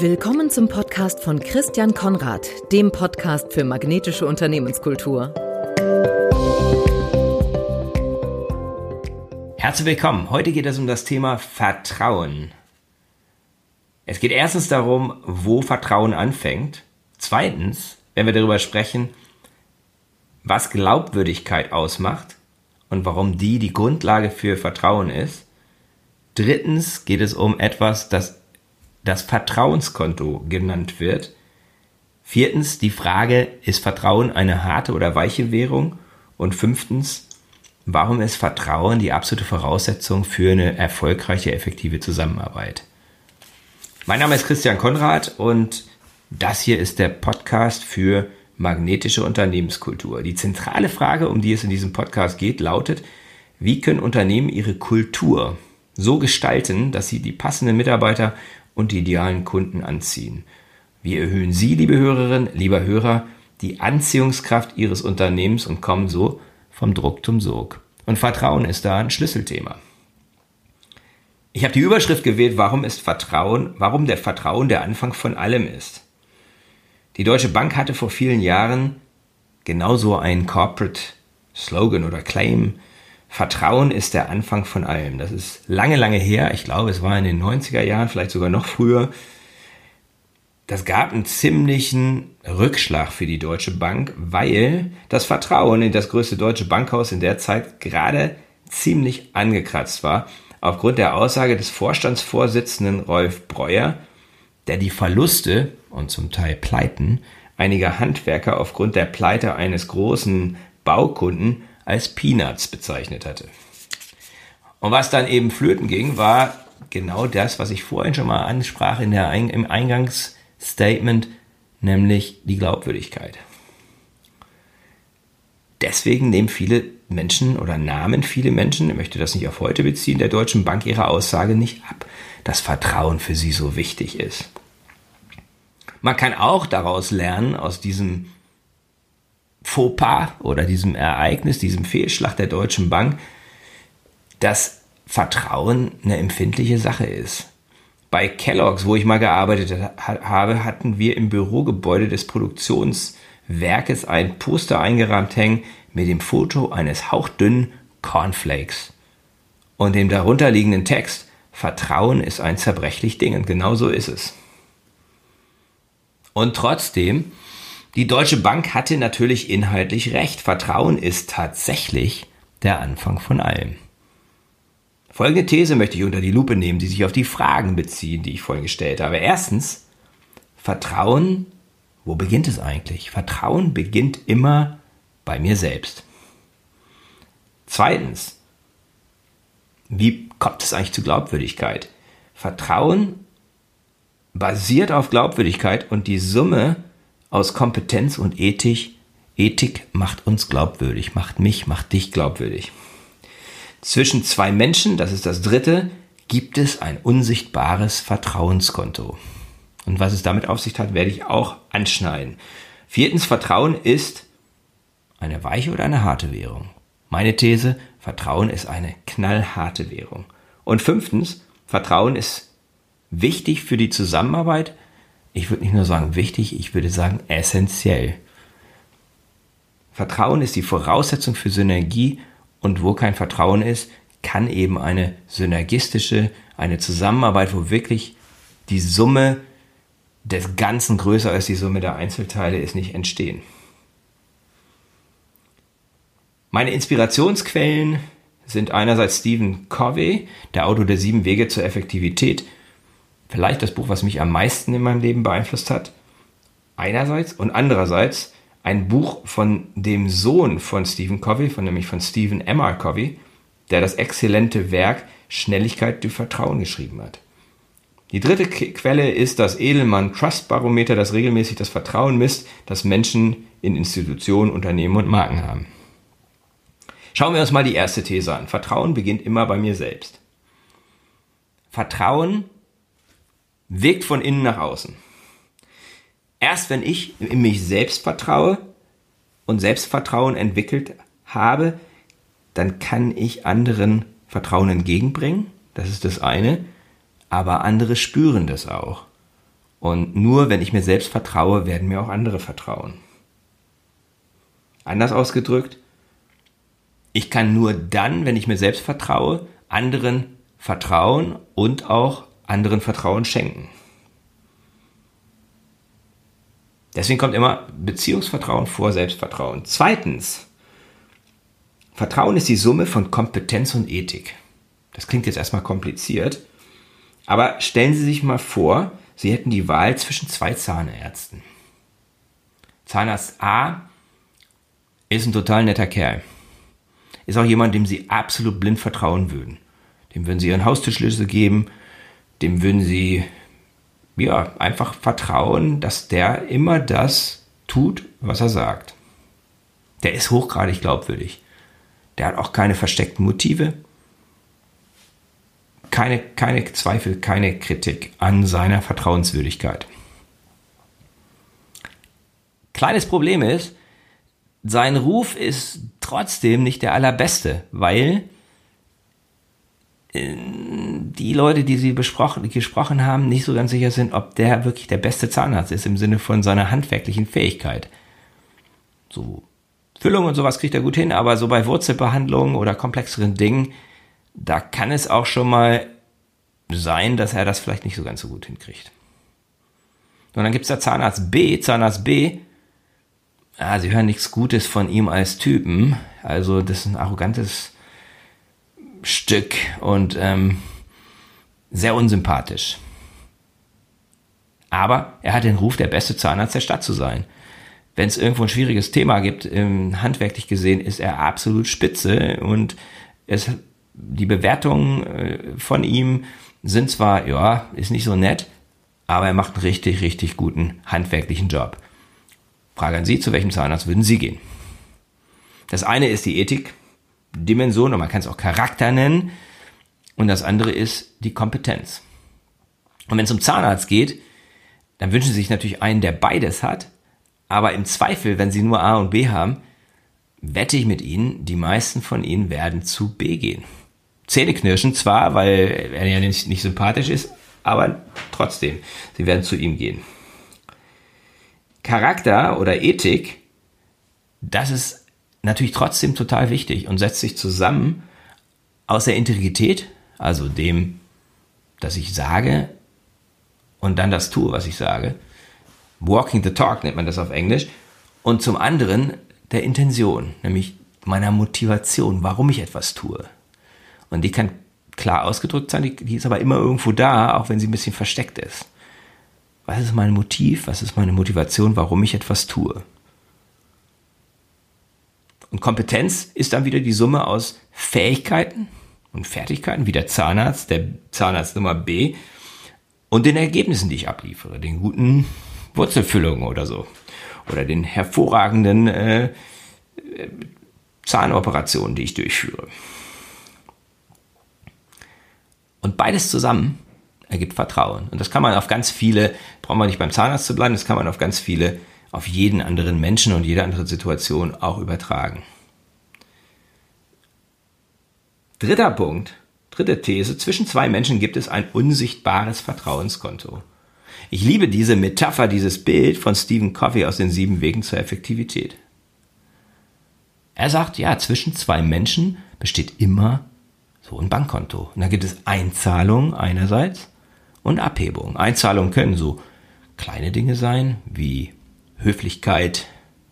Willkommen zum Podcast von Christian Konrad, dem Podcast für magnetische Unternehmenskultur. Herzlich willkommen. Heute geht es um das Thema Vertrauen. Es geht erstens darum, wo Vertrauen anfängt. Zweitens werden wir darüber sprechen, was Glaubwürdigkeit ausmacht und warum die die Grundlage für Vertrauen ist. Drittens geht es um etwas, das das Vertrauenskonto genannt wird. Viertens die Frage, ist Vertrauen eine harte oder weiche Währung? Und fünftens, warum ist Vertrauen die absolute Voraussetzung für eine erfolgreiche, effektive Zusammenarbeit? Mein Name ist Christian Konrad und das hier ist der Podcast für magnetische Unternehmenskultur. Die zentrale Frage, um die es in diesem Podcast geht, lautet, wie können Unternehmen ihre Kultur so gestalten, dass sie die passenden Mitarbeiter und die idealen Kunden anziehen? Wie erhöhen Sie, liebe Hörerinnen, lieber Hörer, die Anziehungskraft Ihres Unternehmens und kommen so vom Druck zum Sog? Und Vertrauen ist da ein Schlüsselthema. Ich habe die Überschrift gewählt, warum ist Vertrauen, warum der Vertrauen der Anfang von allem ist. Die Deutsche Bank hatte vor vielen Jahren genauso einen Corporate Slogan oder Claim. Vertrauen ist der Anfang von allem. Das ist lange, lange her. Ich glaube, es war in den 90er Jahren, vielleicht sogar noch früher. Das gab einen ziemlichen Rückschlag für die Deutsche Bank, weil das Vertrauen in das größte deutsche Bankhaus in der Zeit gerade ziemlich angekratzt war. Aufgrund der Aussage des Vorstandsvorsitzenden Rolf Breuer, der die Verluste und zum Teil Pleiten einiger Handwerker aufgrund der Pleite eines großen Baukunden als Peanuts bezeichnet hatte. Und was dann eben flöten ging, war genau das, was ich vorhin schon mal ansprach in der, im Eingangsstatement, nämlich die Glaubwürdigkeit. Deswegen nehmen viele Menschen oder nahmen viele Menschen, ich möchte das nicht auf heute beziehen, der Deutschen Bank ihre Aussage nicht ab, dass Vertrauen für sie so wichtig ist. Man kann auch daraus lernen, aus diesem Fauxpas oder diesem Ereignis, diesem Fehlschlag der Deutschen Bank, dass Vertrauen eine empfindliche Sache ist. Bei Kellogg's, wo ich mal gearbeitet habe, hatten wir im Bürogebäude des Produktionswerkes ein Poster eingerahmt hängen mit dem Foto eines hauchdünnen Cornflakes und dem darunterliegenden Text Vertrauen ist ein zerbrechlich Ding und genau so ist es. Und trotzdem, die Deutsche Bank hatte natürlich inhaltlich recht. Vertrauen ist tatsächlich der Anfang von allem. Folgende These möchte ich unter die Lupe nehmen, die sich auf die Fragen beziehen, die ich vorhin gestellt habe. Erstens, Vertrauen, wo beginnt es eigentlich? Vertrauen beginnt immer bei mir selbst. Zweitens, wie kommt es eigentlich zu Glaubwürdigkeit? Vertrauen basiert auf Glaubwürdigkeit und die Summe aus Kompetenz und Ethik, Ethik macht uns glaubwürdig, macht mich, macht dich glaubwürdig. Zwischen zwei Menschen, das ist das dritte, gibt es ein unsichtbares Vertrauenskonto. Und was es damit auf sich hat, werde ich auch anschneiden. Viertens, Vertrauen ist eine weiche oder eine harte Währung. Meine These, Vertrauen ist eine knallharte Währung. Und fünftens, Vertrauen ist wichtig für die Zusammenarbeit. Ich würde nicht nur sagen wichtig, ich würde sagen essentiell. Vertrauen ist die Voraussetzung für Synergie und wo kein Vertrauen ist, kann eben eine synergistische, eine Zusammenarbeit, wo wirklich die Summe des Ganzen größer als die Summe der Einzelteile ist, nicht entstehen. Meine Inspirationsquellen sind einerseits Stephen Covey, der Autor der sieben Wege zur Effektivität, vielleicht das Buch, was mich am meisten in meinem Leben beeinflusst hat. Einerseits und andererseits ein Buch von dem Sohn von Stephen Covey, von nämlich von Stephen M. R. Covey, der das exzellente Werk Schnelligkeit durch Vertrauen geschrieben hat. Die dritte Quelle ist das Edelmann Trust Barometer, das regelmäßig das Vertrauen misst, das Menschen in Institutionen, Unternehmen und Marken haben. Schauen wir uns mal die erste These an. Vertrauen beginnt immer bei mir selbst. Vertrauen wirkt von innen nach außen. Erst wenn ich in mich selbst vertraue und Selbstvertrauen entwickelt habe, dann kann ich anderen Vertrauen entgegenbringen. Das ist das eine. Aber andere spüren das auch. Und nur wenn ich mir selbst vertraue, werden mir auch andere vertrauen. Anders ausgedrückt, ich kann nur dann, wenn ich mir selbst vertraue, anderen vertrauen und auch anderen Vertrauen schenken. Deswegen kommt immer Beziehungsvertrauen vor Selbstvertrauen. Zweitens, Vertrauen ist die Summe von Kompetenz und Ethik. Das klingt jetzt erstmal kompliziert, aber stellen Sie sich mal vor, Sie hätten die Wahl zwischen zwei Zahnärzten. Zahnarzt A ist ein total netter Kerl. Ist auch jemand, dem Sie absolut blind vertrauen würden. Dem würden Sie Ihren Haustürschlüssel geben, dem würden Sie ja, einfach vertrauen, dass der immer das tut, was er sagt. Der ist hochgradig glaubwürdig. Der hat auch keine versteckten Motive, keine, keine Zweifel, keine Kritik an seiner Vertrauenswürdigkeit. Kleines Problem ist, sein Ruf ist trotzdem nicht der allerbeste, weil die Leute, die sie besprochen, gesprochen haben, nicht so ganz sicher sind, ob der wirklich der beste Zahnarzt ist im Sinne von seiner handwerklichen Fähigkeit. So Füllung und sowas kriegt er gut hin, aber so bei Wurzelbehandlungen oder komplexeren Dingen, da kann es auch schon mal sein, dass er das vielleicht nicht so ganz so gut hinkriegt. Und dann gibt es da Zahnarzt B. Zahnarzt B, ah, sie hören nichts Gutes von ihm als Typen. Also das ist ein arrogantes Stück und ähm, sehr unsympathisch. Aber er hat den Ruf, der beste Zahnarzt der Stadt zu sein. Wenn es irgendwo ein schwieriges Thema gibt, ähm, handwerklich gesehen, ist er absolut spitze und es, die Bewertungen äh, von ihm sind zwar, ja, ist nicht so nett, aber er macht einen richtig, richtig guten handwerklichen Job. Frage an Sie, zu welchem Zahnarzt würden Sie gehen? Das eine ist die Ethik, Dimension, und man kann es auch Charakter nennen. Und das andere ist die Kompetenz. Und wenn es um Zahnarzt geht, dann wünschen Sie sich natürlich einen, der beides hat. Aber im Zweifel, wenn Sie nur A und B haben, wette ich mit Ihnen, die meisten von Ihnen werden zu B gehen. Zähneknirschen zwar, weil er ja nicht, nicht sympathisch ist, aber trotzdem, Sie werden zu ihm gehen. Charakter oder Ethik, das ist natürlich trotzdem total wichtig und setzt sich zusammen aus der Integrität, also dem, dass ich sage und dann das tue, was ich sage. Walking the talk nennt man das auf Englisch. Und zum anderen der Intention, nämlich meiner Motivation, warum ich etwas tue. Und die kann klar ausgedrückt sein, die, die ist aber immer irgendwo da, auch wenn sie ein bisschen versteckt ist. Was ist mein Motiv? Was ist meine Motivation, warum ich etwas tue? Und Kompetenz ist dann wieder die Summe aus Fähigkeiten und Fertigkeiten, wie der Zahnarzt, der Zahnarzt Nummer B, und den Ergebnissen, die ich abliefere, den guten Wurzelfüllungen oder so. Oder den hervorragenden äh, Zahnoperationen, die ich durchführe. Und beides zusammen ergibt Vertrauen. Und das kann man auf ganz viele, braucht man nicht beim Zahnarzt zu bleiben, das kann man auf ganz viele auf jeden anderen Menschen und jede andere Situation auch übertragen. Dritter Punkt, dritte These, zwischen zwei Menschen gibt es ein unsichtbares Vertrauenskonto. Ich liebe diese Metapher, dieses Bild von Stephen Covey aus den sieben Wegen zur Effektivität. Er sagt, ja, zwischen zwei Menschen besteht immer so ein Bankkonto. Und da gibt es Einzahlungen einerseits und Abhebungen. Einzahlungen können so kleine Dinge sein, wie Höflichkeit,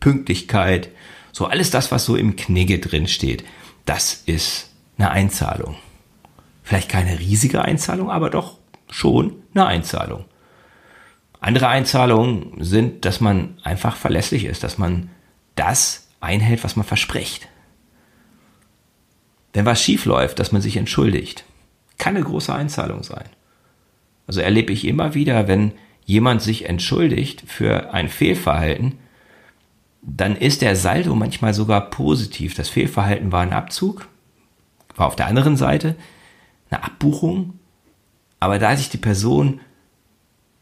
Pünktlichkeit, so alles das, was so im Knigge drin steht, das ist eine Einzahlung. Vielleicht keine riesige Einzahlung, aber doch schon eine Einzahlung. Andere Einzahlungen sind, dass man einfach verlässlich ist, dass man das einhält, was man verspricht. Wenn was schief läuft, dass man sich entschuldigt. Kann eine große Einzahlung sein. Also erlebe ich immer wieder, wenn jemand sich entschuldigt für ein Fehlverhalten, dann ist der Saldo manchmal sogar positiv. Das Fehlverhalten war ein Abzug, war auf der anderen Seite eine Abbuchung, aber da sich die Person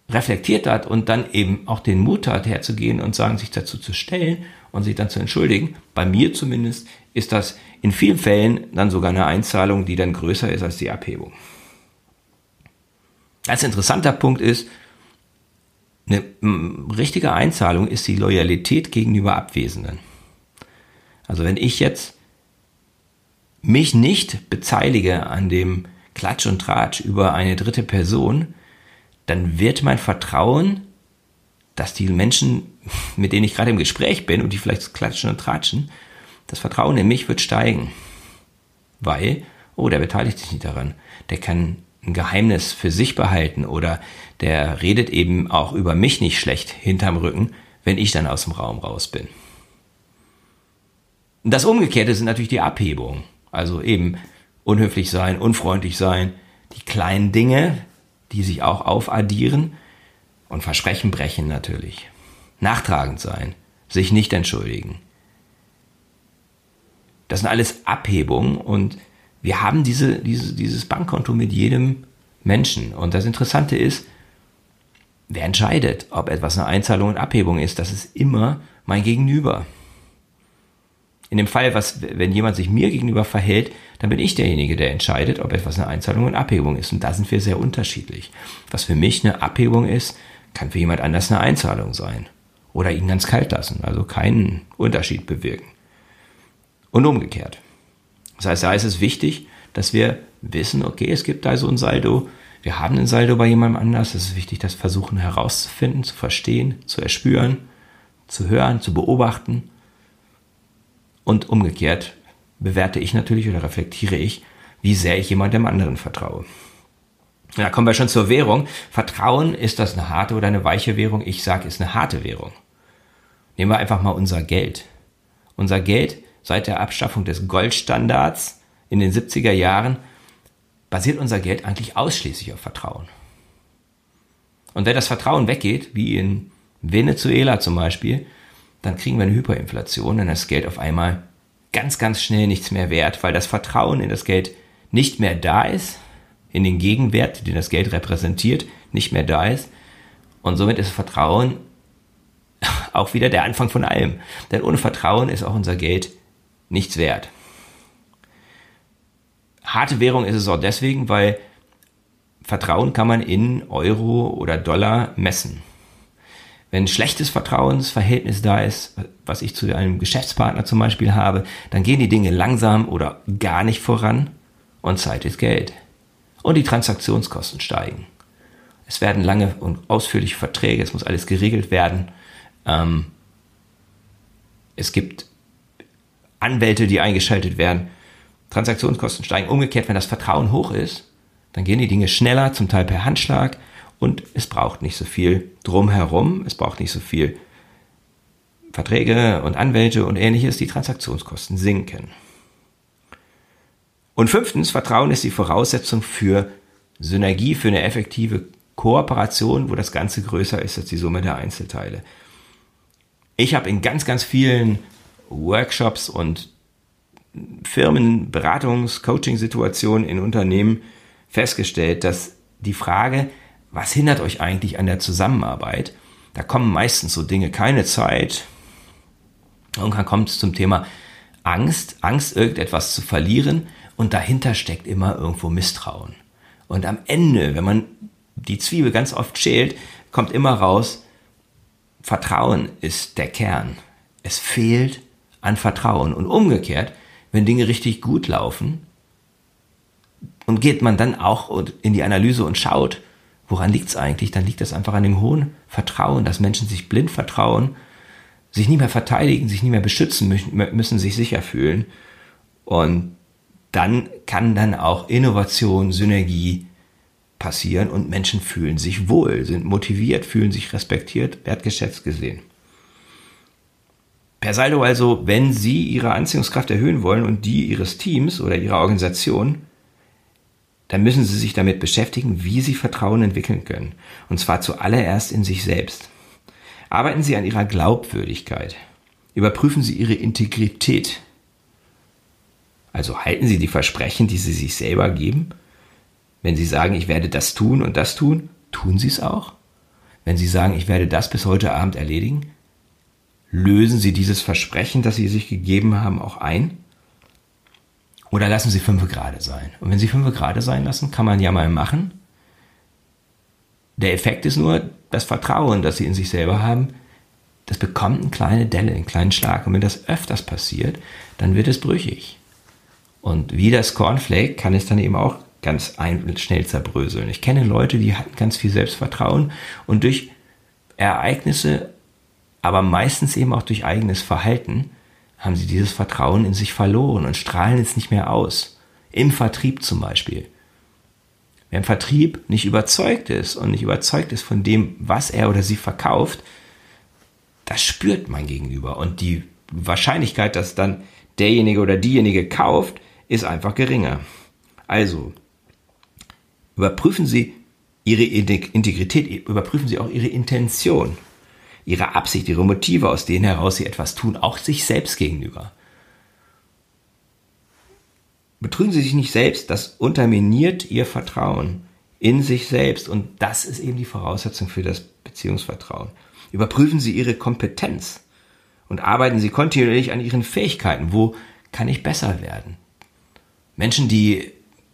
reflektiert hat und dann eben auch den Mut hat, herzugehen und sagen, sich dazu zu stellen und sich dann zu entschuldigen, bei mir zumindest, ist das in vielen Fällen dann sogar eine Einzahlung, die dann größer ist als die Abhebung. Als interessanter Punkt ist, Eine richtige Einzahlung ist die Loyalität gegenüber Abwesenden. Also wenn ich jetzt mich nicht beteilige an dem Klatsch und Tratsch über eine dritte Person, dann wird mein Vertrauen, dass die Menschen, mit denen ich gerade im Gespräch bin und die vielleicht klatschen und tratschen, das Vertrauen in mich wird steigen. Weil, oh, der beteiligt sich nicht daran. Der kann ein Geheimnis für sich behalten oder der redet eben auch über mich nicht schlecht hinterm Rücken, wenn ich dann aus dem Raum raus bin. Das Umgekehrte sind natürlich die Abhebungen. Also eben unhöflich sein, unfreundlich sein, die kleinen Dinge, die sich auch aufaddieren und Versprechen brechen natürlich. Nachtragend sein, sich nicht entschuldigen. Das sind alles Abhebungen und wir haben diese, diese, dieses Bankkonto mit jedem Menschen. Und das Interessante ist, wer entscheidet, ob etwas eine Einzahlung und Abhebung ist? Das ist immer mein Gegenüber. In dem Fall, was, wenn jemand sich mir gegenüber verhält, dann bin ich derjenige, der entscheidet, ob etwas eine Einzahlung und Abhebung ist. Und da sind wir sehr unterschiedlich. Was für mich eine Abhebung ist, kann für jemand anders eine Einzahlung sein. Oder ihn ganz kalt lassen, also keinen Unterschied bewirken. Und umgekehrt. Das heißt, da ist es wichtig, dass wir wissen, okay, es gibt da so ein Saldo, wir haben ein Saldo bei jemandem anders. Es ist wichtig, das versuchen herauszufinden, zu verstehen, zu erspüren, zu hören, zu beobachten. Und umgekehrt bewerte ich natürlich oder reflektiere ich, wie sehr ich jemandem anderen vertraue. Da kommen wir schon zur Währung. Vertrauen, ist das eine harte oder eine weiche Währung? Ich sage, ist eine harte Währung. Nehmen wir einfach mal unser Geld. Unser Geld seit der Abschaffung des Goldstandards in den 70er Jahren basiert unser Geld eigentlich ausschließlich auf Vertrauen. Und wenn das Vertrauen weggeht, wie in Venezuela zum Beispiel, dann kriegen wir eine Hyperinflation, dann ist das Geld auf einmal ganz, ganz schnell nichts mehr wert, weil das Vertrauen in das Geld nicht mehr da ist, in den Gegenwert, den das Geld repräsentiert, nicht mehr da ist. Und somit ist Vertrauen auch wieder der Anfang von allem. Denn ohne Vertrauen ist auch unser Geld nichts wert. Harte Währung ist es auch deswegen, weil Vertrauen kann man in Euro oder Dollar messen. Wenn schlechtes Vertrauensverhältnis da ist, was ich zu einem Geschäftspartner zum Beispiel habe, dann gehen die Dinge langsam oder gar nicht voran und Zeit ist Geld. Und die Transaktionskosten steigen. Es werden lange und ausführliche Verträge, es muss alles geregelt werden. Ähm, es gibt Anwälte, die eingeschaltet werden. Transaktionskosten steigen. Umgekehrt, wenn das Vertrauen hoch ist, dann gehen die Dinge schneller, zum Teil per Handschlag und es braucht nicht so viel drumherum, es braucht nicht so viel Verträge und Anwälte und ähnliches, die Transaktionskosten sinken. Und fünftens, Vertrauen ist die Voraussetzung für Synergie, für eine effektive Kooperation, wo das Ganze größer ist als die Summe der Einzelteile. Ich habe in ganz, ganz vielen Workshops und Firmen, Beratungs-, Coaching-Situationen in Unternehmen festgestellt, dass die Frage, was hindert euch eigentlich an der Zusammenarbeit, da kommen meistens so Dinge, keine Zeit. Irgendwann kommt es zum Thema Angst, Angst, irgendetwas zu verlieren und dahinter steckt immer irgendwo Misstrauen. Und am Ende, wenn man die Zwiebel ganz oft schält, kommt immer raus, Vertrauen ist der Kern. Es fehlt an Vertrauen. Und umgekehrt, wenn Dinge richtig gut laufen, und geht man dann auch in die Analyse und schaut, woran liegt es eigentlich, dann liegt es einfach an dem hohen Vertrauen, dass Menschen sich blind vertrauen, sich nicht mehr verteidigen, sich nicht mehr beschützen müssen, sich sicher fühlen. Und dann kann dann auch Innovation, Synergie passieren und Menschen fühlen sich wohl, sind motiviert, fühlen sich respektiert, wertgeschätzt gesehen. Per Saldo also, wenn Sie Ihre Anziehungskraft erhöhen wollen und die Ihres Teams oder Ihrer Organisation, dann müssen Sie sich damit beschäftigen, wie Sie Vertrauen entwickeln können. Und zwar zuallererst in sich selbst. Arbeiten Sie an Ihrer Glaubwürdigkeit. Überprüfen Sie Ihre Integrität. Also halten Sie die Versprechen, die Sie sich selber geben. Wenn Sie sagen, ich werde das tun und das tun, tun Sie es auch. Wenn Sie sagen, ich werde das bis heute Abend erledigen, Lösen Sie dieses Versprechen, das Sie sich gegeben haben, auch ein? Oder lassen Sie fünf Grade sein? Und wenn Sie fünf Grade sein lassen, kann man ja mal machen. Der Effekt ist nur, das Vertrauen, das sie in sich selber haben, das bekommt eine kleine Delle, einen kleinen Schlag. Und wenn das öfters passiert, dann wird es brüchig. Und wie das Cornflake kann es dann eben auch ganz schnell zerbröseln. Ich kenne Leute, die hatten ganz viel Selbstvertrauen und durch Ereignisse, aber meistens eben auch durch eigenes Verhalten, haben sie dieses Vertrauen in sich verloren und strahlen es nicht mehr aus. Im Vertrieb zum Beispiel. Wer im Vertrieb nicht überzeugt ist und nicht überzeugt ist von dem, was er oder sie verkauft, das spürt mein Gegenüber. Und die Wahrscheinlichkeit, dass dann derjenige oder diejenige kauft, ist einfach geringer. Also, überprüfen Sie Ihre Integrität, überprüfen Sie auch Ihre Intention, Ihre Absicht, Ihre Motive, aus denen heraus Sie etwas tun, auch sich selbst gegenüber. Betrügen Sie sich nicht selbst, das unterminiert Ihr Vertrauen in sich selbst und das ist eben die Voraussetzung für das Beziehungsvertrauen. Überprüfen Sie Ihre Kompetenz und arbeiten Sie kontinuierlich an Ihren Fähigkeiten. Wo kann ich besser werden? Menschen, die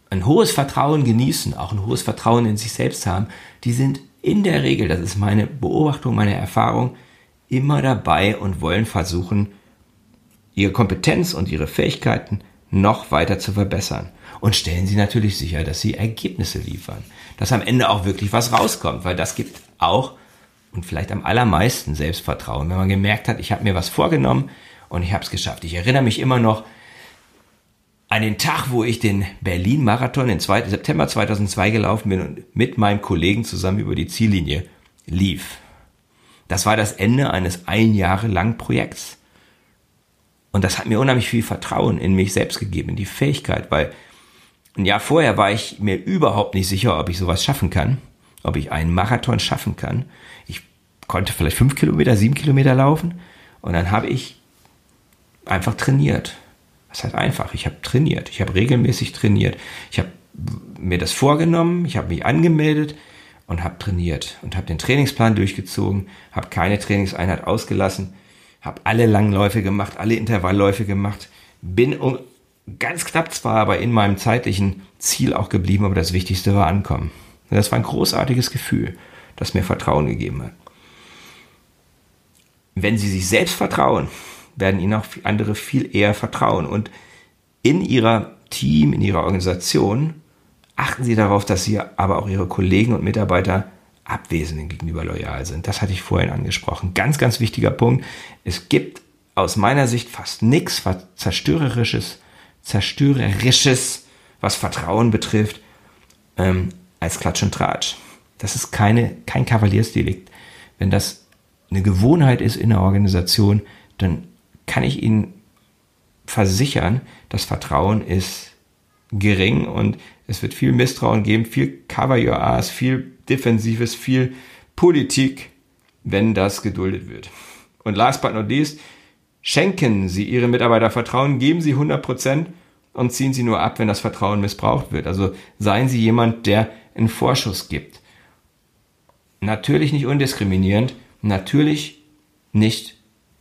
ein hohes Vertrauen genießen, auch ein hohes Vertrauen in sich selbst haben, die sind in der Regel, das ist meine Beobachtung, meine Erfahrung, immer dabei und wollen versuchen, ihre Kompetenz und ihre Fähigkeiten noch weiter zu verbessern. Und stellen sie natürlich sicher, dass sie Ergebnisse liefern. Dass am Ende auch wirklich was rauskommt, weil das gibt auch und vielleicht am allermeisten Selbstvertrauen, wenn man gemerkt hat, ich habe mir was vorgenommen und ich habe es geschafft. Ich erinnere mich immer noch an den Tag, wo ich den Berlin-Marathon im September 2002 gelaufen bin und mit meinem Kollegen zusammen über die Ziellinie lief. Das war das Ende eines ein Jahre langen Projekts. Und das hat mir unheimlich viel Vertrauen in mich selbst gegeben, in die Fähigkeit, weil ein Jahr vorher war ich mir überhaupt nicht sicher, ob ich sowas schaffen kann, ob ich einen Marathon schaffen kann. Ich konnte vielleicht fünf Kilometer, sieben Kilometer laufen und dann habe ich einfach trainiert das heißt einfach, ich habe trainiert, ich habe regelmäßig trainiert. Ich habe mir das vorgenommen, ich habe mich angemeldet und habe trainiert und habe den Trainingsplan durchgezogen, habe keine Trainingseinheit ausgelassen, habe alle Langläufe gemacht, alle Intervallläufe gemacht, bin ganz knapp zwar aber in meinem zeitlichen Ziel auch geblieben, aber das Wichtigste war ankommen. Das war ein großartiges Gefühl, das mir Vertrauen gegeben hat. Wenn Sie sich selbst vertrauen, werden ihnen auch andere viel eher vertrauen. Und in ihrer Team, in ihrer Organisation achten sie darauf, dass sie aber auch ihre Kollegen und Mitarbeiter Abwesenden gegenüber loyal sind. Das hatte ich vorhin angesprochen. Ganz, ganz wichtiger Punkt. Es gibt aus meiner Sicht fast nichts zerstörerisches, zerstörerisches, was Vertrauen betrifft, ähm, als Klatsch und Tratsch. Das ist keine, kein Kavaliersdelikt. Wenn das eine Gewohnheit ist in der Organisation, dann kann ich Ihnen versichern, das Vertrauen ist gering und es wird viel Misstrauen geben, viel Cover Your Ass, viel Defensives, viel Politik, wenn das geduldet wird. Und last but not least, schenken Sie Ihren Mitarbeiter Vertrauen, geben Sie 100 Prozent und ziehen Sie nur ab, wenn das Vertrauen missbraucht wird. Also seien Sie jemand, der einen Vorschuss gibt. Natürlich nicht undiskriminierend, natürlich nicht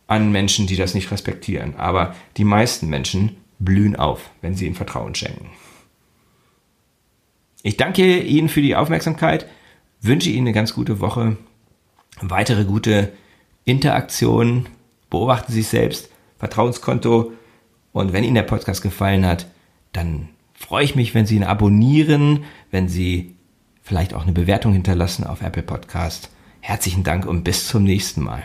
an Menschen, die das nicht respektieren. Aber die meisten Menschen blühen auf, wenn sie ihnen Vertrauen schenken. Ich danke Ihnen für die Aufmerksamkeit, wünsche Ihnen eine ganz gute Woche, weitere gute Interaktionen, beobachten Sie sich selbst, Vertrauenskonto und wenn Ihnen der Podcast gefallen hat, dann freue ich mich, wenn Sie ihn abonnieren, wenn Sie vielleicht auch eine Bewertung hinterlassen auf Apple Podcast. Herzlichen Dank und bis zum nächsten Mal.